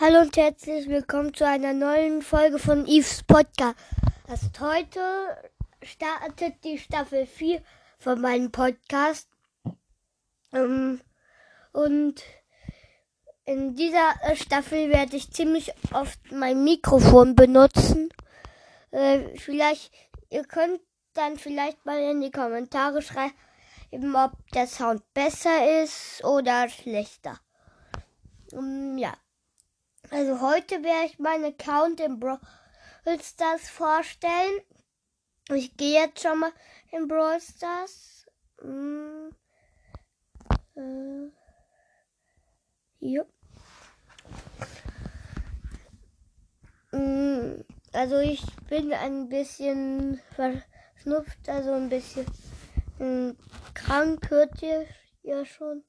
Hallo und herzlich willkommen zu einer neuen Folge von Eves Podcast. Heute startet die Staffel 4 von meinem Podcast. Ähm, und in dieser Staffel werde ich ziemlich oft mein Mikrofon benutzen. Äh, vielleicht, ihr könnt dann vielleicht mal in die Kommentare schreiben, ob der Sound besser ist oder schlechter. Um, ja. Also heute werde ich meinen Account in Brawl Stars vorstellen. Ich gehe jetzt schon mal in Brawl Stars. Hm. Äh. Ja. Hm. Also ich bin ein bisschen verschnupft, also ein bisschen hm, krank, hört ihr ja schon.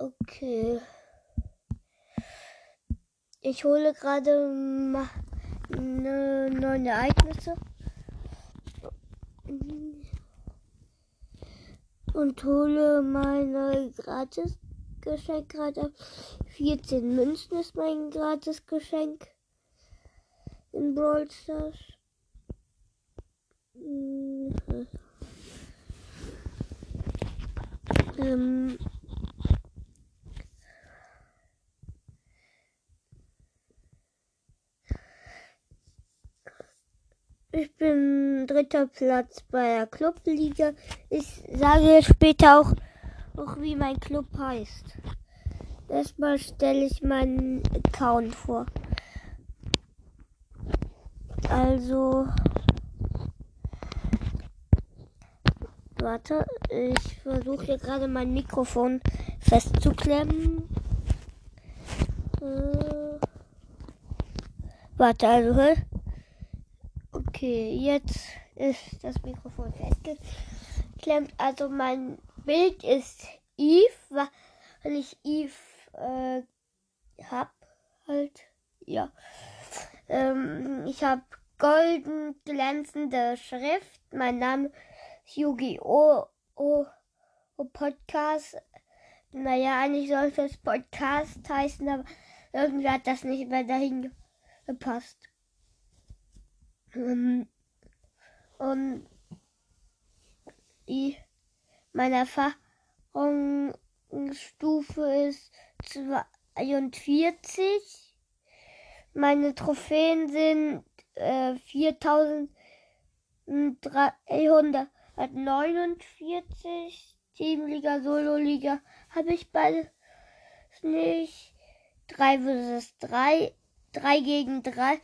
Okay. Ich hole gerade ne, neue Ereignisse. Und hole meine Gratis-Geschenk gerade. 14 Münzen ist mein Gratis-Geschenk. In Brawl Stars. Mhm. Ähm, Ich bin dritter Platz bei der Clubliga. Ich sage später auch, auch wie mein Club heißt. Erstmal stelle ich meinen Account vor. Also, warte, ich versuche hier gerade mein Mikrofon festzuklemmen. Äh, warte, also, hör. Okay, jetzt ist das Mikrofon festgeklemmt. Also mein Bild ist Eve, weil ich Eve äh, hab halt. Ja. Ähm, ich habe golden glänzende Schrift. Mein Name ist Yu-Gi-Oh! Oh, oh, Podcast. Naja, eigentlich sollte es Podcast heißen, aber irgendwie hat das nicht mehr dahin gepasst. Ähm, und die, meine Erfahrungsstufe ist 42. Meine Trophäen sind äh, 4349. Teamliga, Solo-Liga habe ich beides nicht. 3 vs 3. 3 gegen 3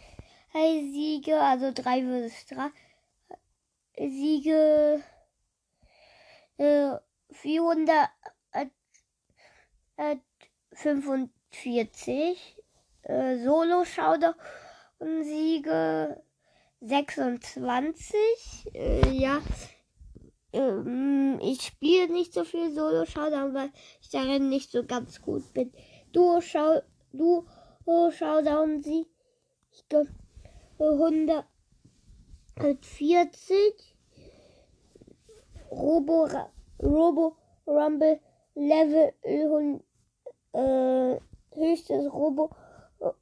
drei Siege, also drei versus drei Siege, äh, 445, äh, Solo Showdown Siege 26, äh, ja. Ähm, ich spiele nicht so viel Solo Showdown, weil ich darin nicht so ganz gut bin. Duo, Show, Duo Showdown Siege 100 40 Robo, Robo Rumble Level äh, höchstes Robo äh,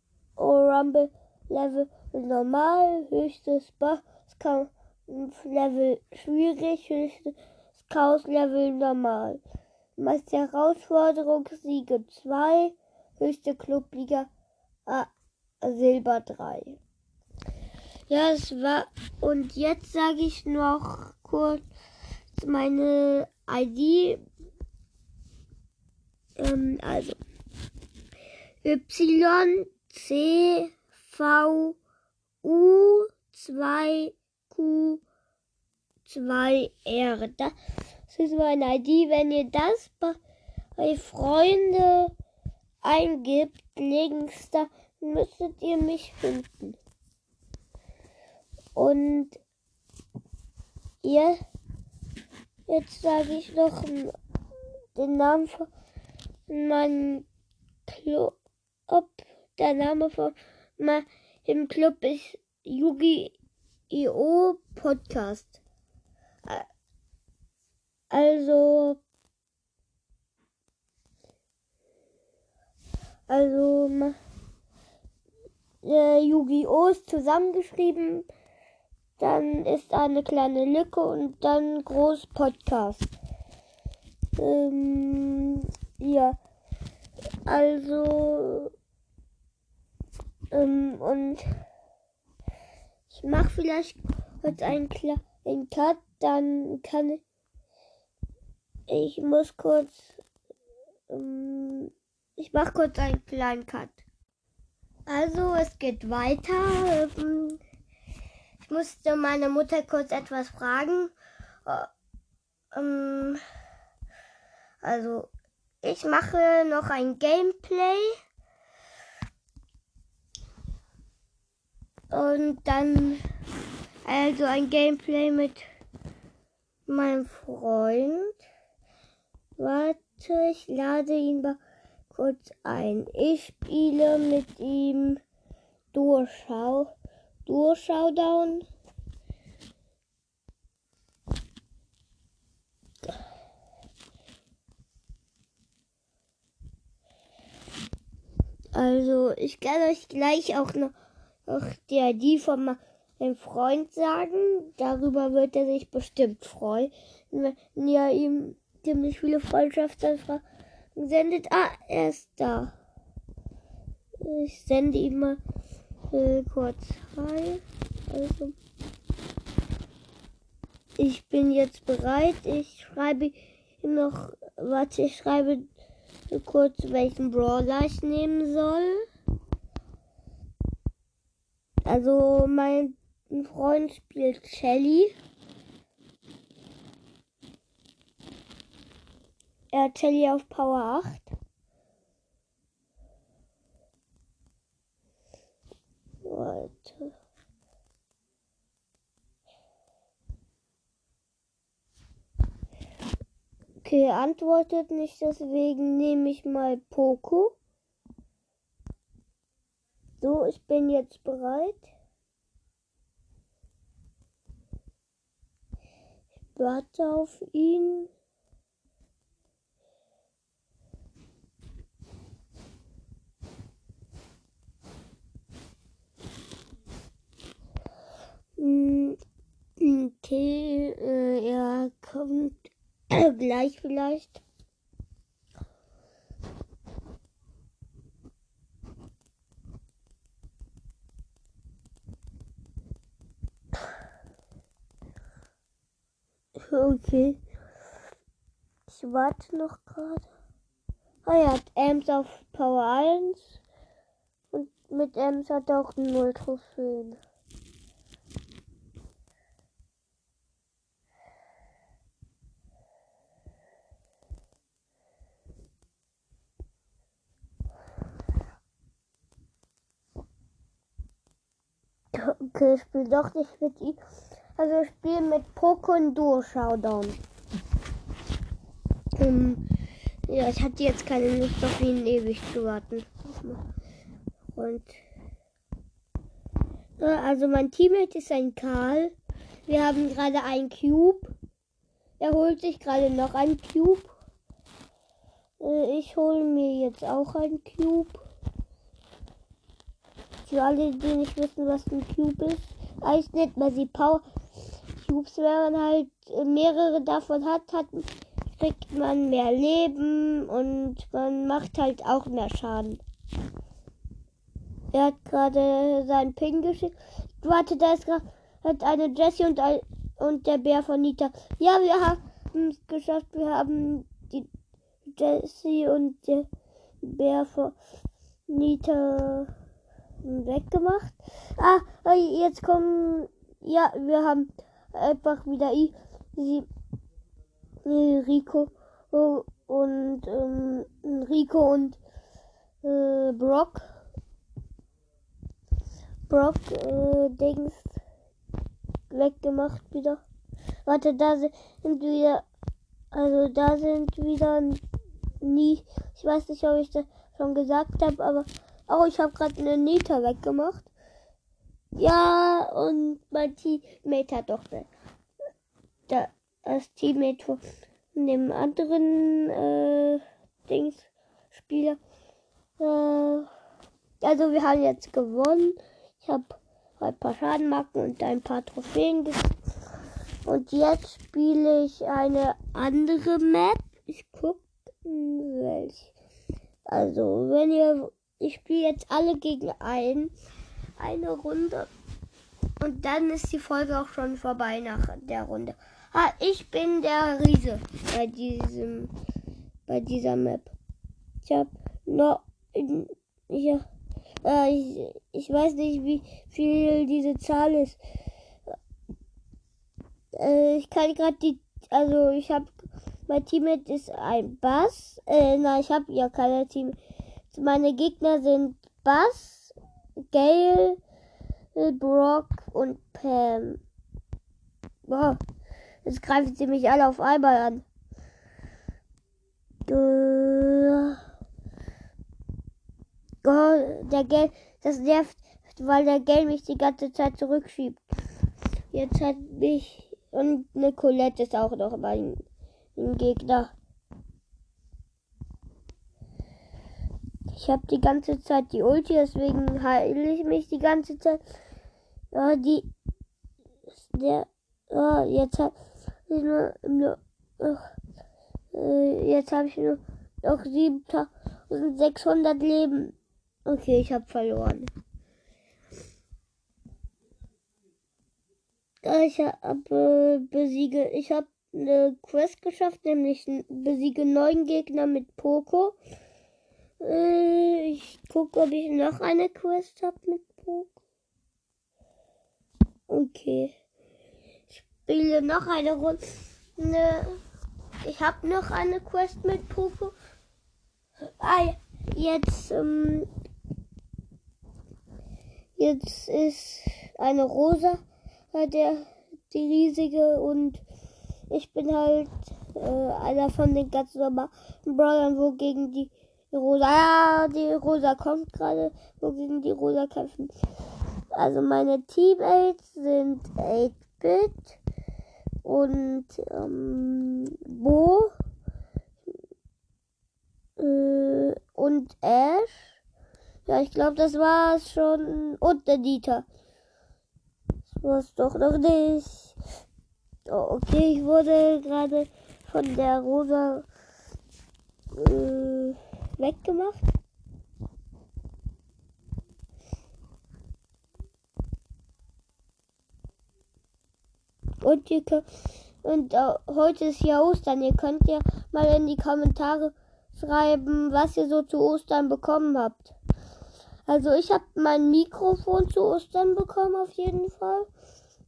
Rumble Level normal, höchstes Bosskampf Level schwierig, höchstes Chaos Level normal. Meist Herausforderung Siege 2, höchste Clubliga A, Silber 3. Ja, es war. Und jetzt sage ich noch kurz meine ID. Ähm, also. Y, C, V, U, 2, Q, 2, R. Das ist meine ID. Wenn ihr das bei Freunde eingibt, links da, müsstet ihr mich finden. Und ihr, jetzt sage ich noch den Namen von meinem Club. Der Name von meinem Club ist Yugi-Oh Podcast. Also, Also äh, Yu-Gi-Oh! ist zusammengeschrieben. Dann ist eine kleine Lücke und dann groß Podcast. Ähm, ja. Also ähm, und ich mache vielleicht heute einen kleinen Cut, dann kann ich. Ich muss kurz. Ähm, ich mache kurz einen kleinen Cut. Also, es geht weiter. Ähm, ich musste meine Mutter kurz etwas fragen. Äh, ähm, also, ich mache noch ein Gameplay. Und dann also ein Gameplay mit meinem Freund. Warte, ich lade ihn mal kurz ein. Ich spiele mit ihm Durchschau. Durchschaudown. Also, ich kann euch gleich auch noch auch die ID von meinem Freund sagen. Darüber wird er sich bestimmt freuen, wenn ihr ihm ziemlich viele Freundschaftsanfragen sendet. Ah, er ist da. Ich sende ihm mal äh, kurz Hi. Also, ich bin jetzt bereit. Ich schreibe noch, warte, ich schreibe kurz, welchen Brawler ich nehmen soll. Also mein Freund spielt Shelly. Er hat Shelly auf Power 8. Warte. Okay, antwortet nicht, deswegen nehme ich mal Poco. So, ich bin jetzt bereit. Ich warte auf ihn. Okay, äh, er kommt gleich vielleicht. Okay. Ich warte noch gerade. Ah, hat Ems auf Power 1. Und mit Ems hat er auch 0 Trophäen. Okay, ich spiele doch nicht mit ihm. Also ich spiele mit Poco und Duo Showdown. Um, ja, ich hatte jetzt keine Lust auf ihn ewig zu warten. Und also mein Teammate ist ein Karl. Wir haben gerade einen Cube. Er holt sich gerade noch einen Cube. Äh, ich hole mir jetzt auch einen Cube. Für alle, die nicht wissen, was ein Cube ist. Heißt nicht mal sie Power. Cubes, wenn man halt mehrere davon hat, hat, kriegt man mehr Leben und man macht halt auch mehr Schaden. Er hat gerade seinen Pin geschickt. Warte, da ist gerade eine Jessie und, ein, und der Bär von Nita. Ja, wir haben es geschafft. Wir haben die Jessie und der Bär von Nita weggemacht. Ah, jetzt kommen. Ja, wir haben einfach wieder easy Rico und ähm, Rico und äh, Brock. Brock äh, Dings weggemacht wieder. Warte, da sind wir. Also da sind wieder nie. Ich weiß nicht, ob ich das schon gesagt habe, aber oh, ich habe gerade eine Nita weggemacht. Ja, und mein Teammate hat doch da, das Teammate von dem anderen äh, Dings Spieler Äh, also wir haben jetzt gewonnen. Ich habe ein paar Schadenmarken und ein paar Trophäen. Und jetzt spiele ich eine andere Map. Ich gucke, welche. Also, wenn ihr. Ich spiele jetzt alle gegen ein. Eine Runde. Und dann ist die Folge auch schon vorbei nach der Runde. Ah, ich bin der Riese bei diesem. Bei dieser Map. Ich habe noch. Ich, äh, ich, ich weiß nicht, wie viel diese Zahl ist. Äh, ich kann gerade die, also ich habe, mein Teammate ist ein Bass. Äh, nein, ich habe ja keine Team. Meine Gegner sind Bass, Gail, Brock und Pam. Boah, jetzt greifen sie mich alle auf einmal an. Oh, der Gale, das nervt, weil der Gale mich die ganze Zeit zurückschiebt. Jetzt hat mich und eine Colette ist auch noch mein, mein Gegner. Ich habe die ganze Zeit die Ulti, deswegen heile ich mich die ganze Zeit. Ja, die. Der. Ja, jetzt habe ich nur. nur äh, jetzt habe ich nur noch 7600 Leben. Okay, ich habe verloren. Ich habe äh, besiege, ich habe eine Quest geschafft, nämlich besiege neun Gegner mit Poco. Äh, ich gucke, ob ich noch eine Quest habe mit Poco. Okay. Ich spiele noch eine Runde. Ich habe noch eine Quest mit Poco. Ah, jetzt, ähm, jetzt ist eine rosa der die riesige und ich bin halt äh, einer von den ganz normalen Brawlern, wo gegen die Rosa, ja, die Rosa kommt gerade, wo gegen die Rosa kämpfen. Also meine Teammates sind 8-Bit und ähm, Bo äh, und Ash. Ja, ich glaube, das war's schon. Und der Dieter. Was doch noch nicht. Oh, okay, ich wurde gerade von der Rosa äh, weggemacht. Und, ihr könnt, und uh, heute ist ja Ostern. Ihr könnt ja mal in die Kommentare schreiben, was ihr so zu Ostern bekommen habt. Also ich habe mein Mikrofon zu Ostern bekommen auf jeden Fall.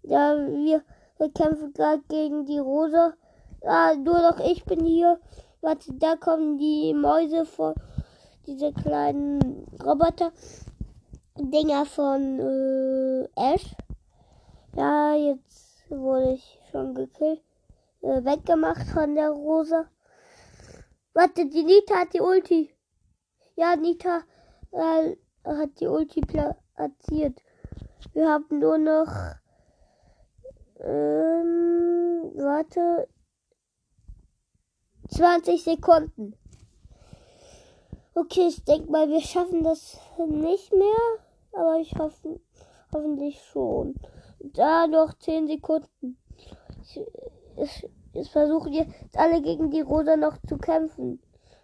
Ja, wir, wir kämpfen gerade gegen die Rosa. Ah, nur noch ich bin hier. Warte, da kommen die Mäuse vor. Diese kleinen Roboter. Dinger von äh, Ash. Ja, jetzt wurde ich schon gekillt. Äh, weggemacht von der Rosa. Warte, die Nita hat die Ulti. Ja, Nita. Äh, hat die Ulti platziert. Wir haben nur noch. Ähm, warte. 20 Sekunden. Okay, ich denke mal, wir schaffen das nicht mehr. Aber ich hoffe, hoffentlich schon. Da noch 10 Sekunden. Ich, ich, ich versuche jetzt alle gegen die Rosa noch zu kämpfen.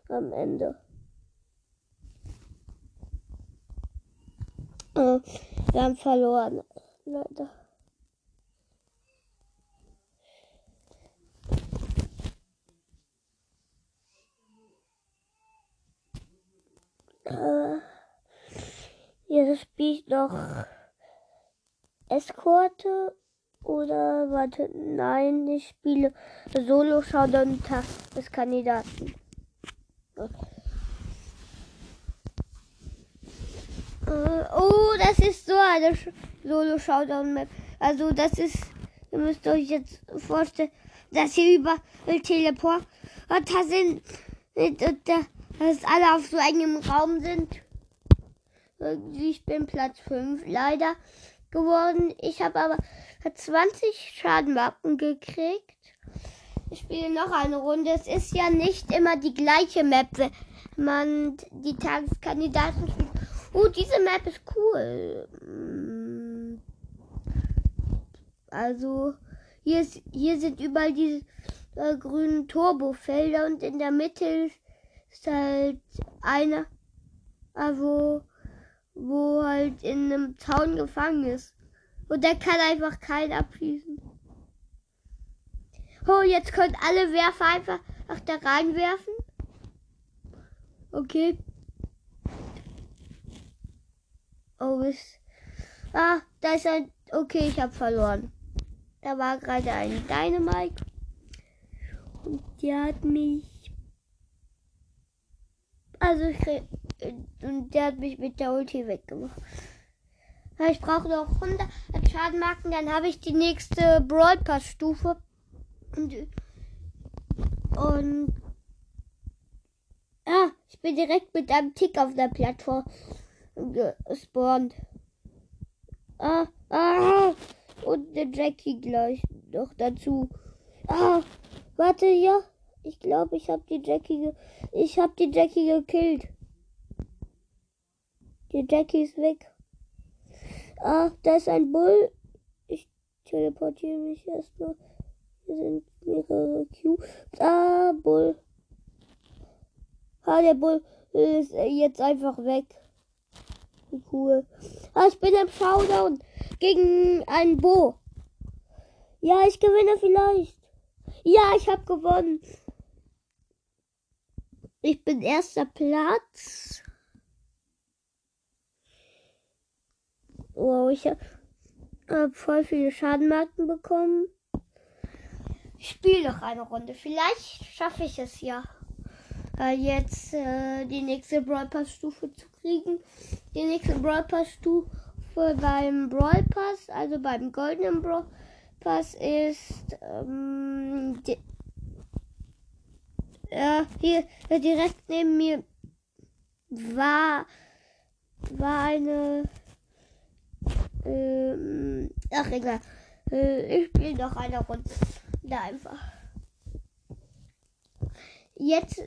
Am Ende. Äh, wir haben verloren. Leute. Äh, jetzt spiele ich noch Eskorte oder warte, nein, ich spiele Solo Showdown des Kandidaten. Äh, oh, das ist so eine Solo-Showdown-Map. Also das ist, ihr müsst euch jetzt vorstellen, dass hier überall Teleporter sind und dass alle auf so engem Raum sind. Ich bin Platz 5 leider geworden. Ich habe aber 20 Schadenmarken gekriegt. Ich spiele noch eine Runde. Es ist ja nicht immer die gleiche Map, wenn man die Tageskandidaten spielt. Oh, diese Map ist cool. Also, hier, ist, hier sind überall diese äh, grünen Turbofelder und in der Mitte ist halt einer, äh, wo, wo halt in einem Zaun gefangen ist. Und der kann einfach keinen abschießen. Oh, jetzt können alle Werfer einfach ach, da reinwerfen. Okay. Oh, ist. Ah, da ist ein. Okay, ich habe verloren. Da war gerade ein Dynamite. Und der hat mich. Also ich. Und der hat mich mit der Ulti weggemacht. Ich brauche noch 100 Schadenmarken, dann habe ich die nächste Pass Stufe. Und, und ah, ich bin direkt mit einem Tick auf der Plattform gespawnt. Ah, ah, und eine Jackie gleich noch dazu. Ah, warte, ja. Ich glaube, ich habe die Jackie, ich habe die Jackie gekillt. Die Jackie ist weg. Ah, da ist ein Bull. Ich teleportiere mich erstmal. Hier sind mehrere Cubes. Ah, Bull. Ah, der Bull ist jetzt einfach weg. Cool. Ah, ich bin im Showdown gegen einen Bo. Ja, ich gewinne vielleicht. Ja, ich habe gewonnen. Ich bin erster Platz. Wow, ich habe hab voll viele Schadenmarken bekommen. Ich spiele noch eine Runde. Vielleicht schaffe ich es ja. Jetzt äh, die nächste Brawl Pass Stufe zu kriegen. Die nächste Brawl Pass Stufe beim Brawl Pass, also beim goldenen Brawl Pass ist ähm, äh, hier äh, direkt neben mir war war eine ähm, ach egal. Äh, ich spiele noch eine Runde da einfach. Jetzt,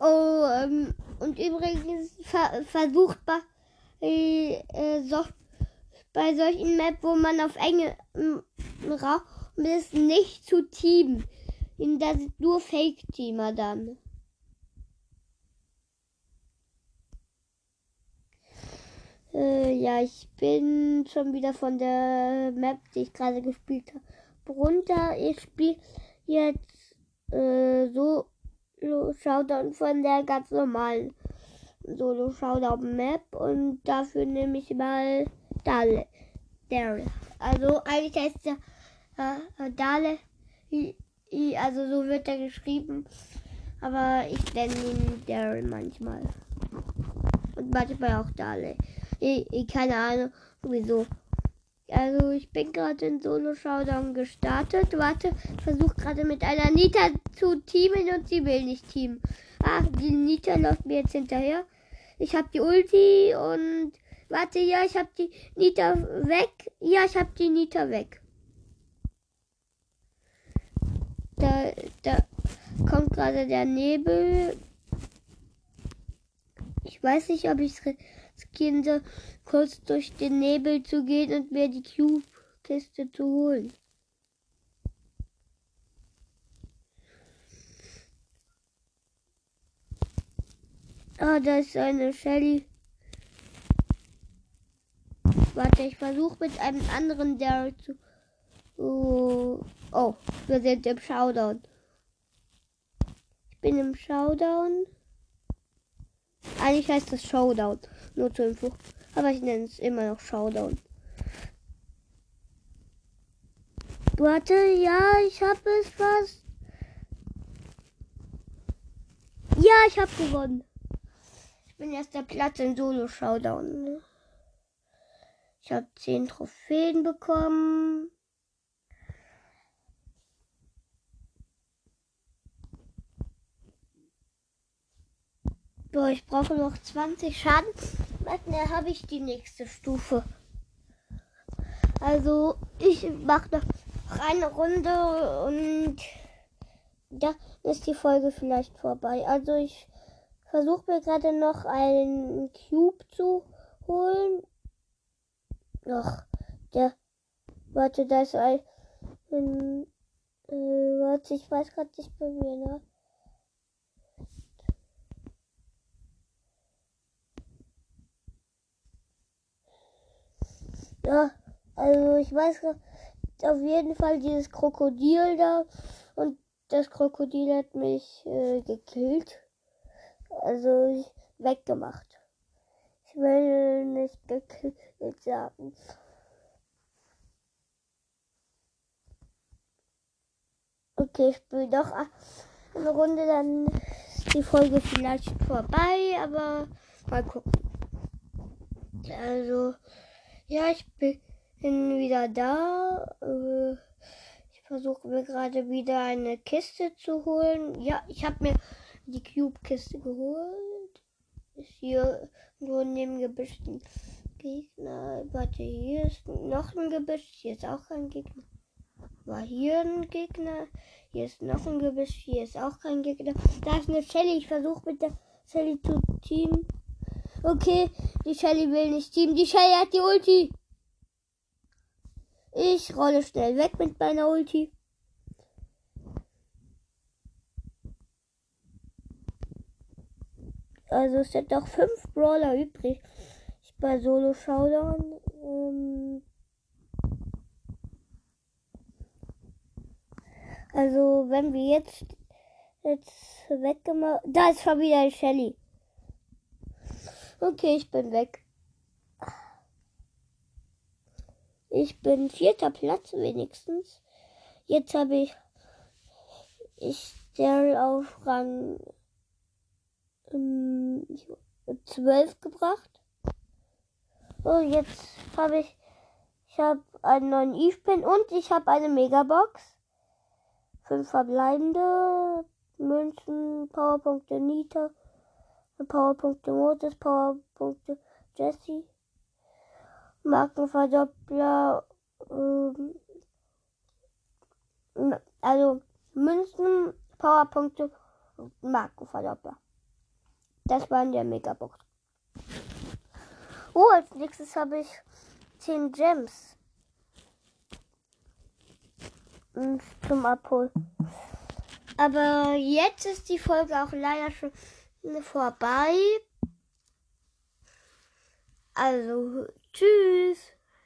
oh, ähm, und übrigens ver versucht bei, äh, so, bei solchen Map, wo man auf enge Raum ist, nicht zu teamen. Da sind nur Fake-Teamer dann. Äh, ja, ich bin schon wieder von der Map, die ich gerade gespielt habe runter. Ich spiele jetzt äh, so Showdown von der ganz normalen Solo Showdown Map und dafür nehme ich mal Dale. Daryl. Also eigentlich heißt der äh, Dale. Also so wird er geschrieben. Aber ich nenne ihn Daryl manchmal. Und manchmal auch Dale. Ich, ich, keine Ahnung wieso. Also ich bin gerade in Solo Showdown gestartet. Warte, versuche gerade mit einer Nita zu teamen und sie will nicht teamen. Ah, die Nita läuft mir jetzt hinterher. Ich habe die Ulti und warte, ja, ich habe die Nita weg. Ja, ich habe die Nita weg. Da, da kommt gerade der Nebel. Ich weiß nicht, ob ich es riskieren kurz durch den Nebel zu gehen und mir die Cube-Kiste zu holen. Ah, da ist eine Shelly. Warte, ich versuche mit einem anderen Daryl zu. Oh, oh, wir sind im Showdown. Ich bin im Showdown. Eigentlich heißt das Showdown. Nur zur Info. Aber ich nenne es immer noch Showdown. Warte, ja, ich habe es fast. Ja, ich habe gewonnen. Ich bin erst der Platz in Solo Showdown. Ich habe 10 Trophäen bekommen. Boah, ich brauche noch 20 Schaden. Dann habe ich die nächste Stufe. Also, ich mache noch eine Runde und da ist die Folge vielleicht vorbei. Also, ich versuche mir gerade noch einen Cube zu holen. Ach, der. Warte, da ist ein. ein äh, warte, ich weiß gerade nicht bei mir, ne? Ja, also ich weiß auf jeden Fall dieses Krokodil da und das Krokodil hat mich äh, gekillt. Also weggemacht. Ich will nicht gekillt sagen. Okay, ich spiele doch eine Runde, dann ist die Folge vielleicht vorbei, aber mal gucken. Also, ja, ich bin wieder da. Äh, ich versuche mir gerade wieder eine Kiste zu holen. Ja, ich habe mir die Cube-Kiste geholt. Ist hier nur neben Gebüsch Gegner. Warte, hier ist noch ein Gebüsch. Hier ist auch ein Gegner. War hier ein Gegner. Hier ist noch ein Gebüsch. Hier ist auch kein Gegner. Da ist eine Shelly. Ich versuche mit der Shelly zu teamen. Okay, die Shelly will nicht teamen. Die Shelly hat die Ulti. Ich rolle schnell weg mit meiner Ulti. Also es sind noch fünf Brawler übrig. Ich bei Solo Showdown. Ähm also wenn wir jetzt jetzt weggemacht. Da ist schon wieder Shelly. Okay, ich bin weg. Ich bin vierter Platz wenigstens. Jetzt habe ich ich Daryl auf Rang ähm, 12 gebracht. So, jetzt habe ich, ich habe einen neuen E-Spin und ich habe eine Megabox. Fünf verbleibende Münzen, Powerpunkte Nita, Powerpunkte Mortis, Powerpunkte Jesse, Markenverdoppler, ähm, also Münzen, Powerpunkte und Markenverdoppler. Das war in der Megabox. Oh, als nächstes habe ich 10 Gems. Zum Abholen. Aber jetzt ist die Folge auch leider schon vorbei. Also, tschüss.